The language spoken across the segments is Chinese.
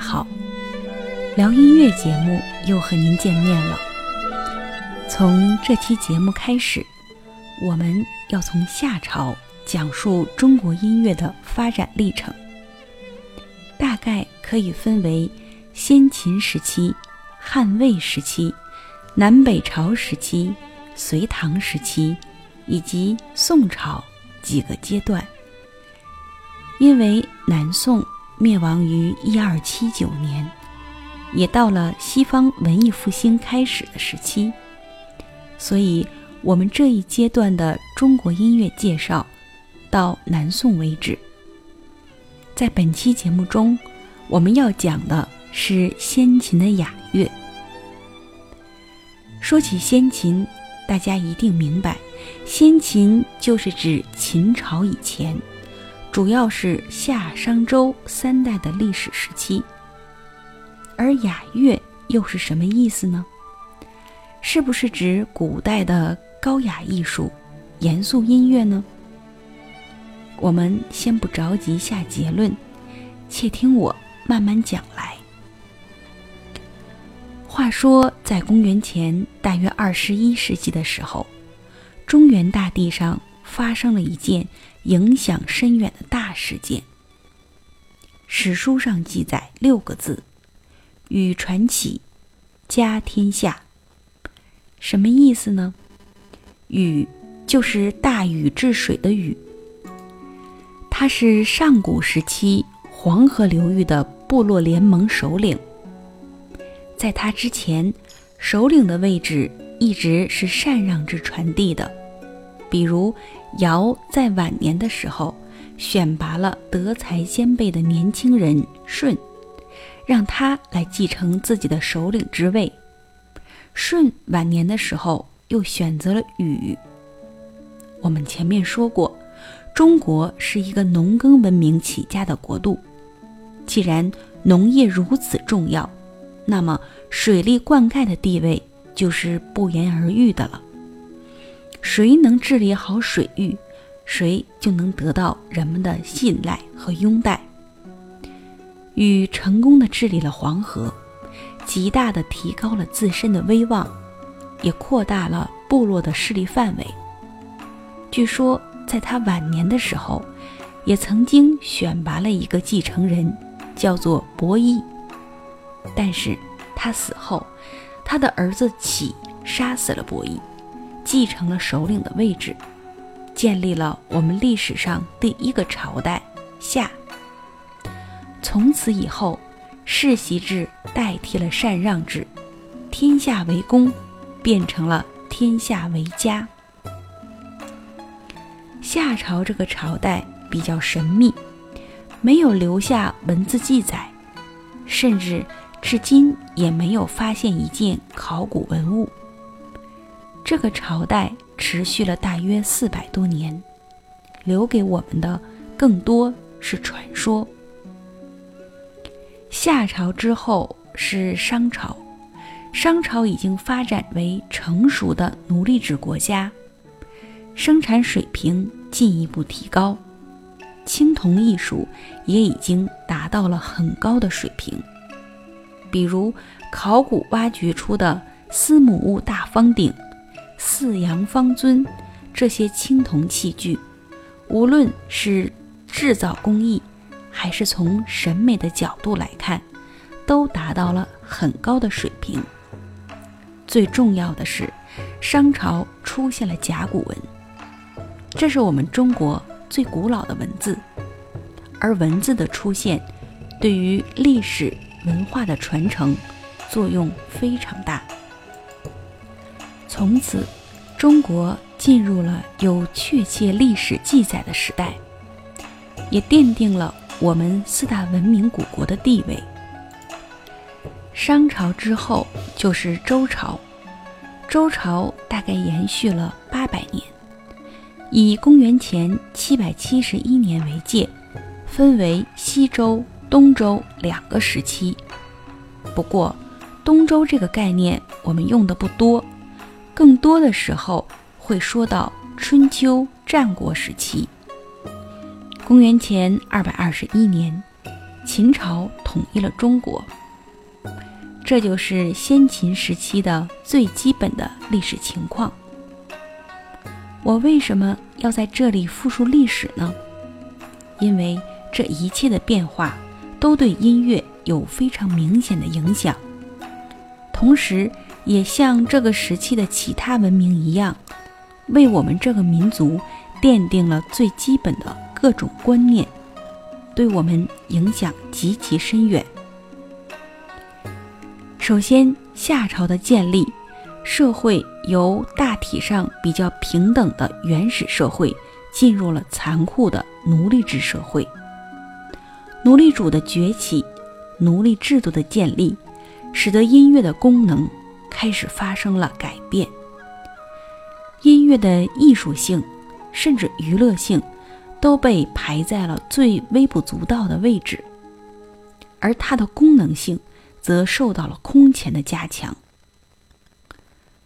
好！聊音乐节目又和您见面了。从这期节目开始，我们要从夏朝讲述中国音乐的发展历程，大概可以分为先秦时期、汉魏时期、南北朝时期、隋唐时期以及宋朝几个阶段。因为南宋灭亡于一二七九年，也到了西方文艺复兴开始的时期，所以我们这一阶段的中国音乐介绍到南宋为止。在本期节目中，我们要讲的是先秦的雅乐。说起先秦，大家一定明白，先秦就是指秦朝以前。主要是夏商周三代的历史时期，而雅乐又是什么意思呢？是不是指古代的高雅艺术、严肃音乐呢？我们先不着急下结论，且听我慢慢讲来。话说，在公元前大约二十一世纪的时候，中原大地上发生了一件。影响深远的大事件。史书上记载六个字：“禹传启，家天下。”什么意思呢？禹就是大禹治水的禹，他是上古时期黄河流域的部落联盟首领。在他之前，首领的位置一直是禅让制传递的，比如。尧在晚年的时候，选拔了德才兼备的年轻人舜，让他来继承自己的首领之位。舜晚年的时候，又选择了禹。我们前面说过，中国是一个农耕文明起家的国度。既然农业如此重要，那么水利灌溉的地位就是不言而喻的了。谁能治理好水域，谁就能得到人们的信赖和拥戴。禹成功的治理了黄河，极大的提高了自身的威望，也扩大了部落的势力范围。据说在他晚年的时候，也曾经选拔了一个继承人，叫做伯益。但是他死后，他的儿子启杀死了伯益。继承了首领的位置，建立了我们历史上第一个朝代夏。从此以后，世袭制代替了禅让制，天下为公变成了天下为家。夏朝这个朝代比较神秘，没有留下文字记载，甚至至今也没有发现一件考古文物。这个朝代持续了大约四百多年，留给我们的更多是传说。夏朝之后是商朝，商朝已经发展为成熟的奴隶制国家，生产水平进一步提高，青铜艺术也已经达到了很高的水平，比如考古挖掘出的司母戊大方鼎。四羊方尊这些青铜器具，无论是制造工艺，还是从审美的角度来看，都达到了很高的水平。最重要的是，商朝出现了甲骨文，这是我们中国最古老的文字，而文字的出现，对于历史文化的传承作用非常大。从此，中国进入了有确切历史记载的时代，也奠定了我们四大文明古国的地位。商朝之后就是周朝，周朝大概延续了八百年，以公元前七百七十一年为界，分为西周、东周两个时期。不过，东周这个概念我们用的不多。更多的时候会说到春秋战国时期。公元前二百二十一年，秦朝统一了中国。这就是先秦时期的最基本的历史情况。我为什么要在这里复述历史呢？因为这一切的变化都对音乐有非常明显的影响，同时也像这个时期的其他文明一样，为我们这个民族奠定了最基本的各种观念，对我们影响极其深远。首先，夏朝的建立，社会由大体上比较平等的原始社会，进入了残酷的奴隶制社会。奴隶主的崛起，奴隶制度的建立，使得音乐的功能开始发生了改变。音乐的艺术性，甚至娱乐性，都被排在了最微不足道的位置，而它的功能性。则受到了空前的加强。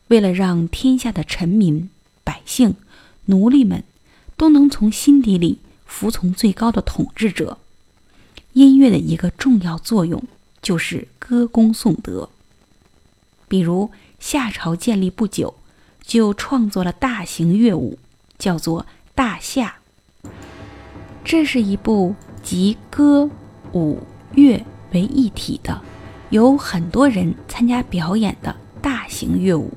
为了让天下的臣民、百姓、奴隶们都能从心底里服从最高的统治者，音乐的一个重要作用就是歌功颂德。比如夏朝建立不久，就创作了大型乐舞，叫做《大夏》。这是一部集歌、舞、乐为一体的。有很多人参加表演的大型乐舞，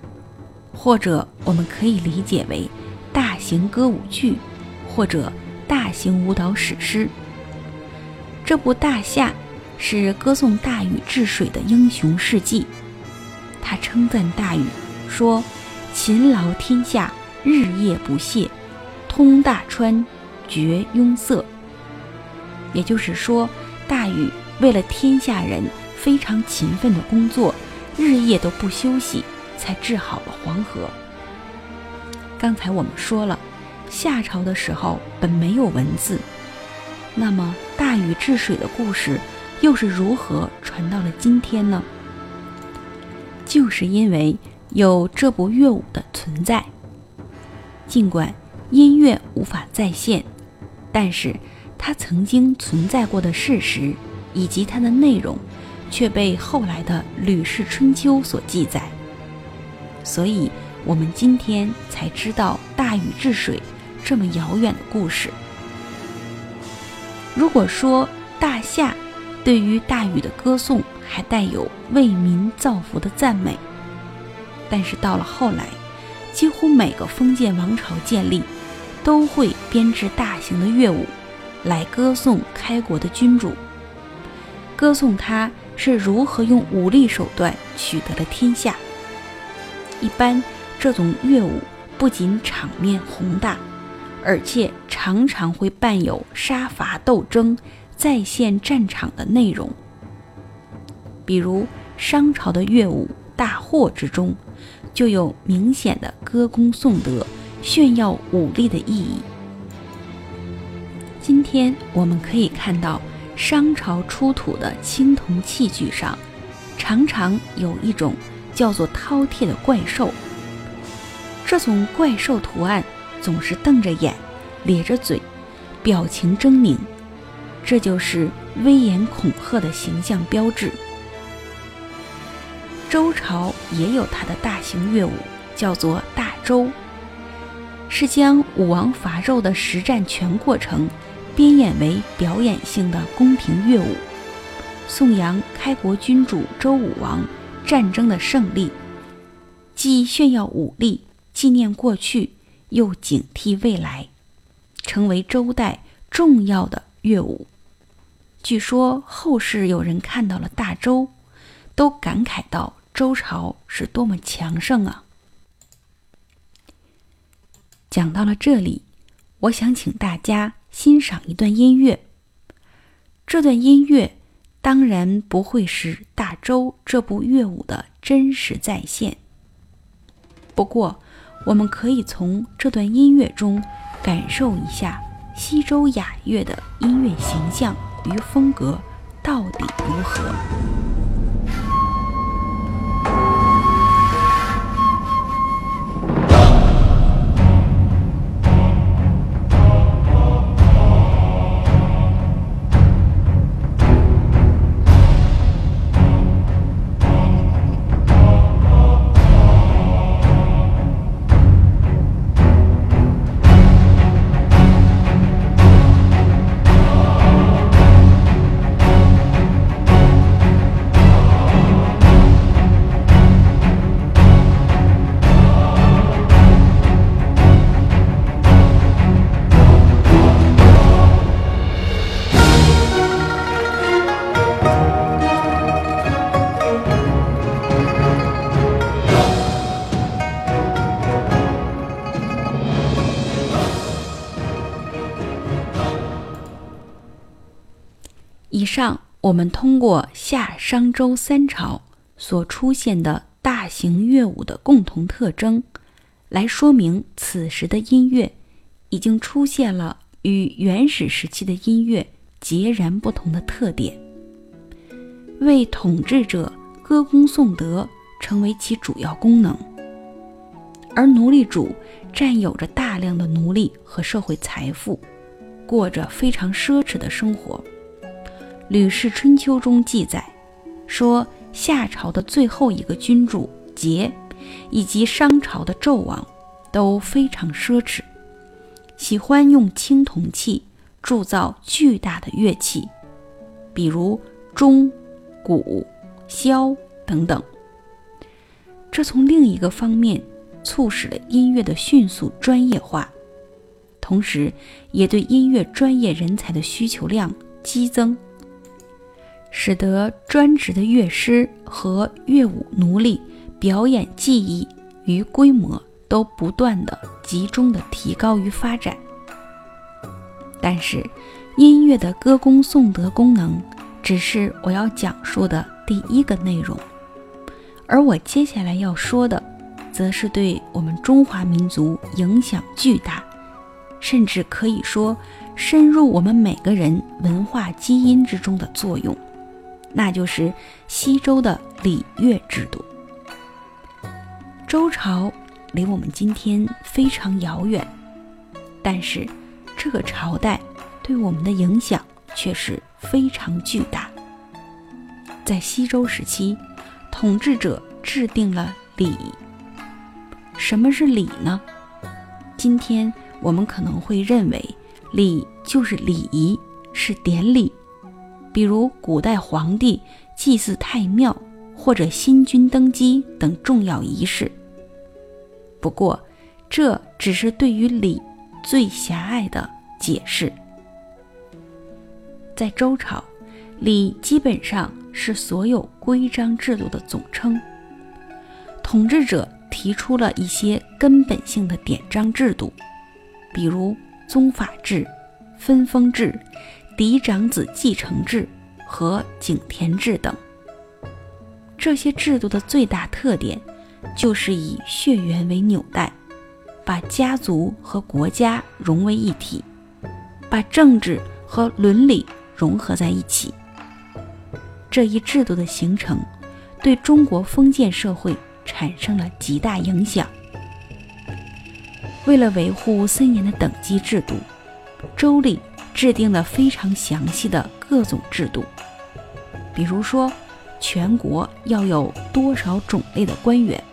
或者我们可以理解为大型歌舞剧，或者大型舞蹈史诗。这部《大夏》是歌颂大禹治水的英雄事迹。他称赞大禹说：“勤劳天下，日夜不懈，通大川，绝壅塞。”也就是说，大禹为了天下人。非常勤奋的工作，日夜都不休息，才治好了黄河。刚才我们说了，夏朝的时候本没有文字，那么大禹治水的故事又是如何传到了今天呢？就是因为有这部乐舞的存在。尽管音乐无法再现，但是它曾经存在过的事实以及它的内容。却被后来的《吕氏春秋》所记载，所以我们今天才知道大禹治水这么遥远的故事。如果说大夏对于大禹的歌颂还带有为民造福的赞美，但是到了后来，几乎每个封建王朝建立，都会编制大型的乐舞来歌颂开国的君主，歌颂他。是如何用武力手段取得了天下？一般这种乐舞不仅场面宏大，而且常常会伴有杀伐斗争、再现战场的内容。比如商朝的乐舞《大祸》之中，就有明显的歌功颂德、炫耀武力的意义。今天我们可以看到。商朝出土的青铜器具上，常常有一种叫做饕餮的怪兽。这种怪兽图案总是瞪着眼，咧着嘴，表情狰狞，这就是威严恐吓的形象标志。周朝也有它的大型乐舞，叫做大周，是将武王伐纣的实战全过程。编演为表演性的宫廷乐舞，颂扬开国君主周武王战争的胜利，既炫耀武力、纪念过去，又警惕未来，成为周代重要的乐舞。据说后世有人看到了大周，都感慨道周朝是多么强盛啊！讲到了这里，我想请大家。欣赏一段音乐。这段音乐当然不会是《大周》这部乐舞的真实再现，不过我们可以从这段音乐中感受一下西周雅乐的音乐形象与风格到底如何。我们通过夏商周三朝所出现的大型乐舞的共同特征，来说明此时的音乐已经出现了与原始时期的音乐截然不同的特点。为统治者歌功颂德成为其主要功能，而奴隶主占有着大量的奴隶和社会财富，过着非常奢侈的生活。《吕氏春秋》中记载说，夏朝的最后一个君主桀，以及商朝的纣王都非常奢侈，喜欢用青铜器铸造巨大的乐器，比如钟。鼓、箫等等，这从另一个方面促使了音乐的迅速专业化，同时也对音乐专业人才的需求量激增，使得专职的乐师和乐舞奴隶表演技艺与规模都不断的集中的提高与发展。但是，音乐的歌功颂德功能。只是我要讲述的第一个内容，而我接下来要说的，则是对我们中华民族影响巨大，甚至可以说深入我们每个人文化基因之中的作用，那就是西周的礼乐制度。周朝离我们今天非常遥远，但是这个朝代对我们的影响却是。非常巨大。在西周时期，统治者制定了礼。什么是礼呢？今天我们可能会认为，礼就是礼仪，是典礼，比如古代皇帝祭祀太庙或者新君登基等重要仪式。不过，这只是对于礼最狭隘的解释。在周朝，礼基本上是所有规章制度的总称。统治者提出了一些根本性的典章制度，比如宗法制、分封制、嫡长子继承制和井田制等。这些制度的最大特点，就是以血缘为纽带，把家族和国家融为一体，把政治和伦理。融合在一起，这一制度的形成，对中国封建社会产生了极大影响。为了维护森严的等级制度，《周礼》制定了非常详细的各种制度，比如说，全国要有多少种类的官员，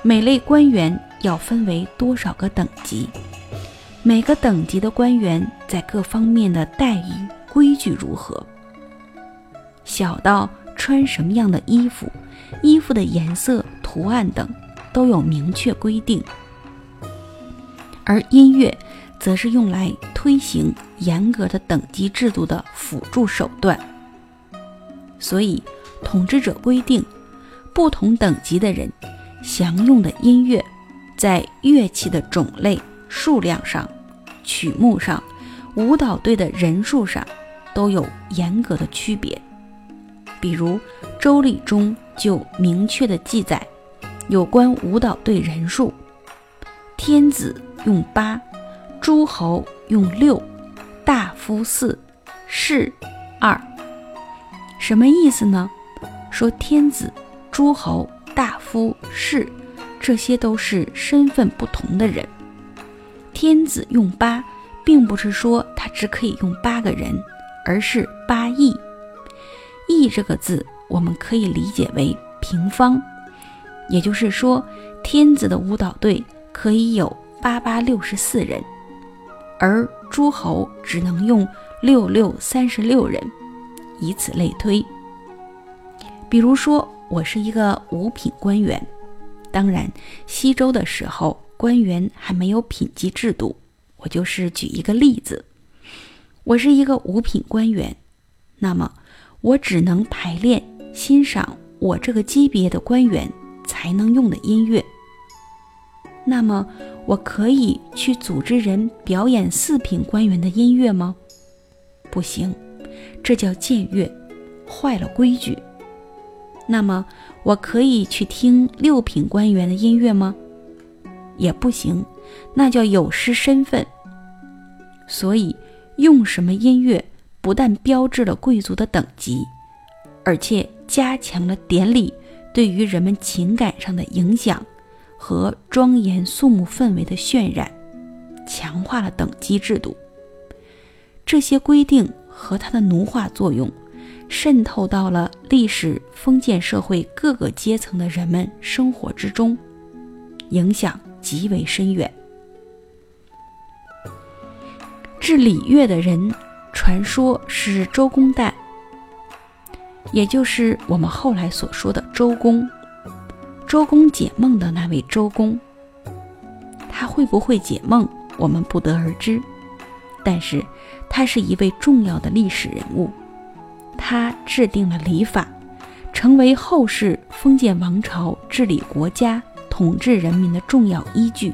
每类官员要分为多少个等级，每个等级的官员在各方面的待遇。规矩如何？小到穿什么样的衣服，衣服的颜色、图案等都有明确规定。而音乐，则是用来推行严格的等级制度的辅助手段。所以，统治者规定，不同等级的人享用的音乐，在乐器的种类、数量上、曲目上、舞蹈队的人数上。都有严格的区别，比如《周礼》中就明确的记载有关舞蹈队人数：天子用八，诸侯用六，大夫四，士二。什么意思呢？说天子、诸侯、大夫、士，这些都是身份不同的人。天子用八，并不是说他只可以用八个人。而是八亿，亿这个字，我们可以理解为平方，也就是说，天子的舞蹈队可以有八八六十四人，而诸侯只能用六六三十六人，以此类推。比如说，我是一个五品官员，当然，西周的时候官员还没有品级制度，我就是举一个例子。我是一个五品官员，那么我只能排练欣赏我这个级别的官员才能用的音乐。那么我可以去组织人表演四品官员的音乐吗？不行，这叫僭越，坏了规矩。那么，我可以去听六品官员的音乐吗？也不行，那叫有失身份。所以，用什么音乐，不但标志了贵族的等级，而且加强了典礼对于人们情感上的影响和庄严肃穆氛围的渲染，强化了等级制度。这些规定和它的奴化作用。渗透到了历史封建社会各个阶层的人们生活之中，影响极为深远。治礼乐的人，传说是周公旦，也就是我们后来所说的周公。周公解梦的那位周公，他会不会解梦，我们不得而知，但是他是一位重要的历史人物。他制定了礼法，成为后世封建王朝治理国家、统治人民的重要依据。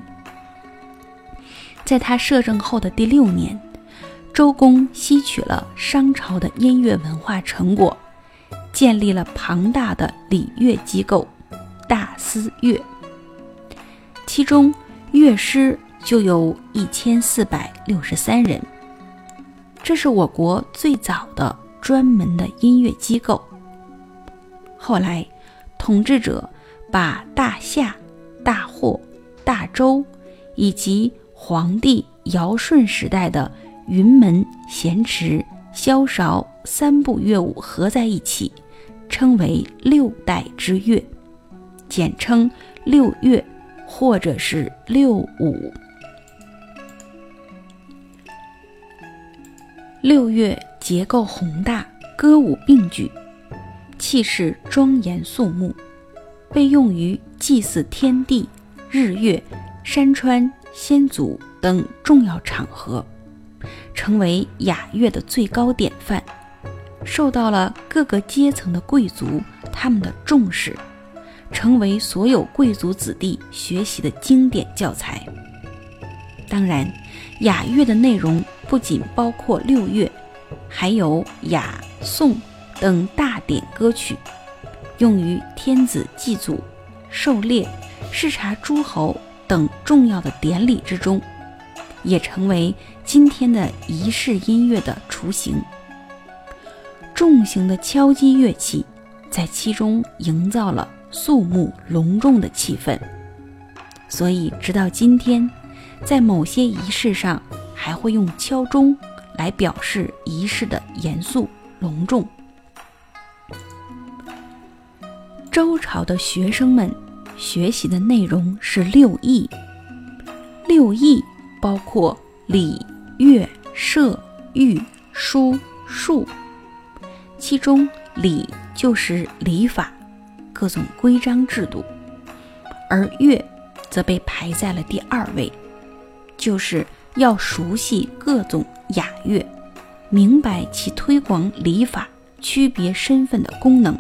在他摄政后的第六年，周公吸取了商朝的音乐文化成果，建立了庞大的礼乐机构——大司乐，其中乐师就有一千四百六十三人，这是我国最早的。专门的音乐机构。后来，统治者把大夏、大霍、大周以及黄帝尧舜时代的云门、咸池、萧韶三部乐舞合在一起，称为六代之乐，简称六月或者是六舞。六月。结构宏大，歌舞并举，气势庄严肃穆，被用于祭祀天地、日月、山川、先祖等重要场合，成为雅乐的最高典范，受到了各个阶层的贵族他们的重视，成为所有贵族子弟学习的经典教材。当然，雅乐的内容不仅包括六乐。还有雅颂等大典歌曲，用于天子祭祖、狩猎、视察诸侯等重要的典礼之中，也成为今天的仪式音乐的雏形。重型的敲击乐器在其中营造了肃穆隆重的气氛，所以直到今天，在某些仪式上还会用敲钟。来表示仪式的严肃隆重。周朝的学生们学习的内容是六艺，六艺包括礼、乐、射、御、书、数，其中礼就是礼法，各种规章制度，而乐则被排在了第二位，就是要熟悉各种。雅乐，明白其推广礼法、区别身份的功能。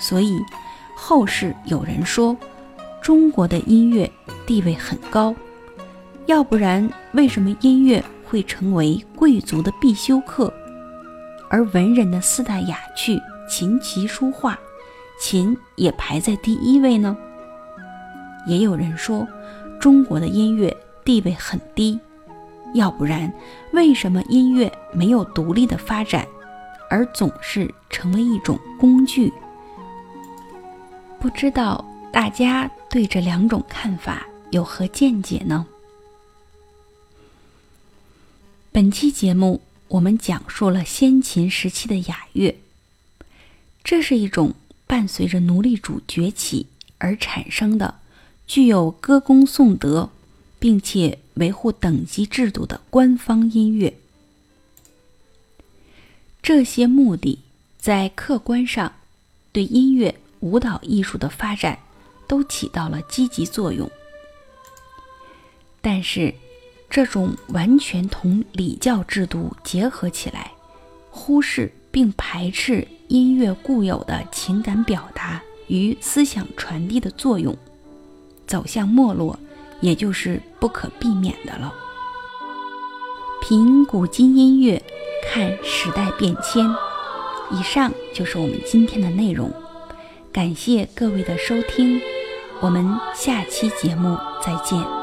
所以，后世有人说，中国的音乐地位很高。要不然，为什么音乐会成为贵族的必修课，而文人的四大雅趣琴棋书画，琴也排在第一位呢？也有人说，中国的音乐地位很低。要不然，为什么音乐没有独立的发展，而总是成为一种工具？不知道大家对这两种看法有何见解呢？本期节目我们讲述了先秦时期的雅乐，这是一种伴随着奴隶主崛起而产生的，具有歌功颂德。并且维护等级制度的官方音乐，这些目的在客观上对音乐、舞蹈艺术的发展都起到了积极作用。但是，这种完全同礼教制度结合起来，忽视并排斥音乐固有的情感表达与思想传递的作用，走向没落。也就是不可避免的了。凭古今音乐看时代变迁。以上就是我们今天的内容，感谢各位的收听，我们下期节目再见。